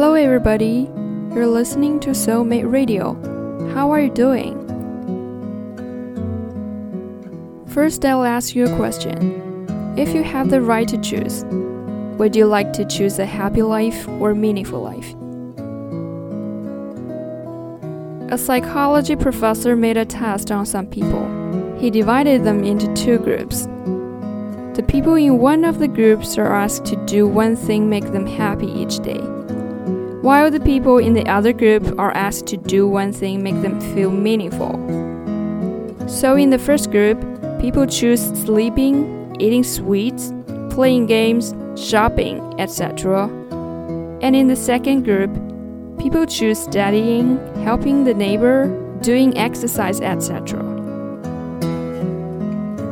Hello, everybody. You're listening to Soulmate Radio. How are you doing? First, I'll ask you a question. If you have the right to choose, would you like to choose a happy life or meaningful life? A psychology professor made a test on some people. He divided them into two groups. The people in one of the groups are asked to do one thing make them happy each day, while the people in the other group are asked to do one thing make them feel meaningful. So in the first group, people choose sleeping, eating sweets, playing games, shopping, etc. And in the second group, People choose studying, helping the neighbor, doing exercise, etc.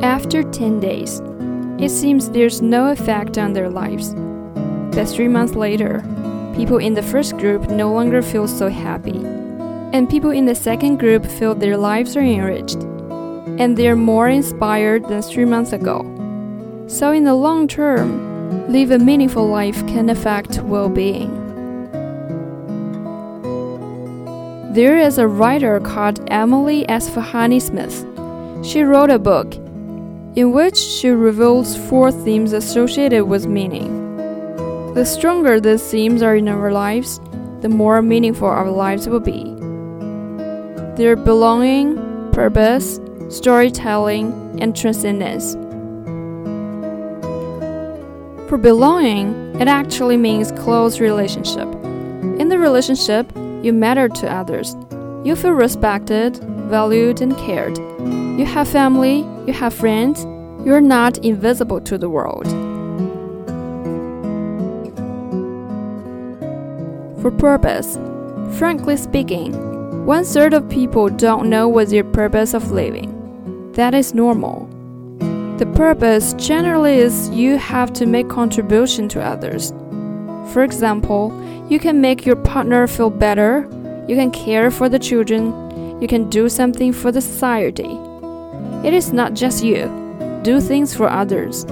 After 10 days, it seems there's no effect on their lives. But three months later, people in the first group no longer feel so happy, and people in the second group feel their lives are enriched, and they're more inspired than three months ago. So, in the long term, live a meaningful life can affect well being. There is a writer called Emily Esfahani Smith. She wrote a book in which she reveals four themes associated with meaning. The stronger these themes are in our lives, the more meaningful our lives will be. They're belonging, purpose, storytelling, and transcendence. For belonging, it actually means close relationship. In the relationship, you matter to others. You feel respected, valued, and cared. You have family, you have friends, you're not invisible to the world. For purpose, frankly speaking, one third of people don't know what's their purpose of living. That is normal. The purpose generally is you have to make contribution to others. For example, you can make your partner feel better, you can care for the children, you can do something for the society. It is not just you, do things for others.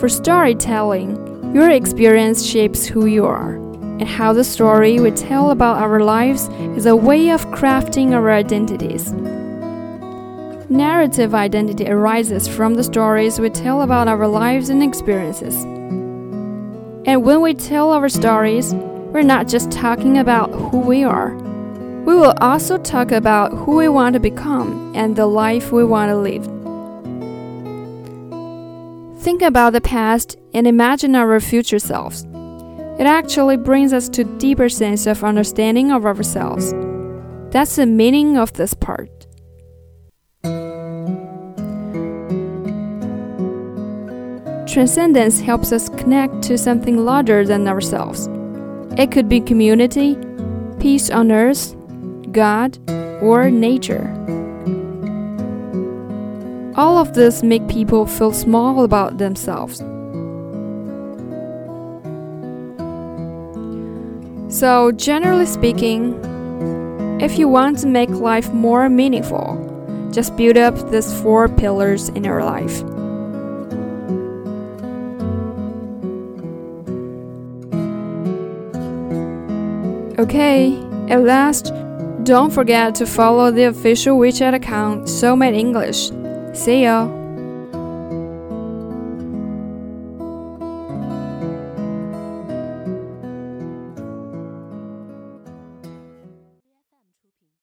For storytelling, your experience shapes who you are, and how the story we tell about our lives is a way of crafting our identities. Narrative identity arises from the stories we tell about our lives and experiences. And when we tell our stories, we're not just talking about who we are. We will also talk about who we want to become and the life we want to live. Think about the past and imagine our future selves. It actually brings us to deeper sense of understanding of ourselves. That's the meaning of this part. Transcendence helps us connect to something larger than ourselves. It could be community, peace on earth, God, or nature. All of this make people feel small about themselves. So, generally speaking, if you want to make life more meaningful, just build up these four pillars in your life. Okay, at last, don't forget to follow the official WeChat account Soulmate English. See ya!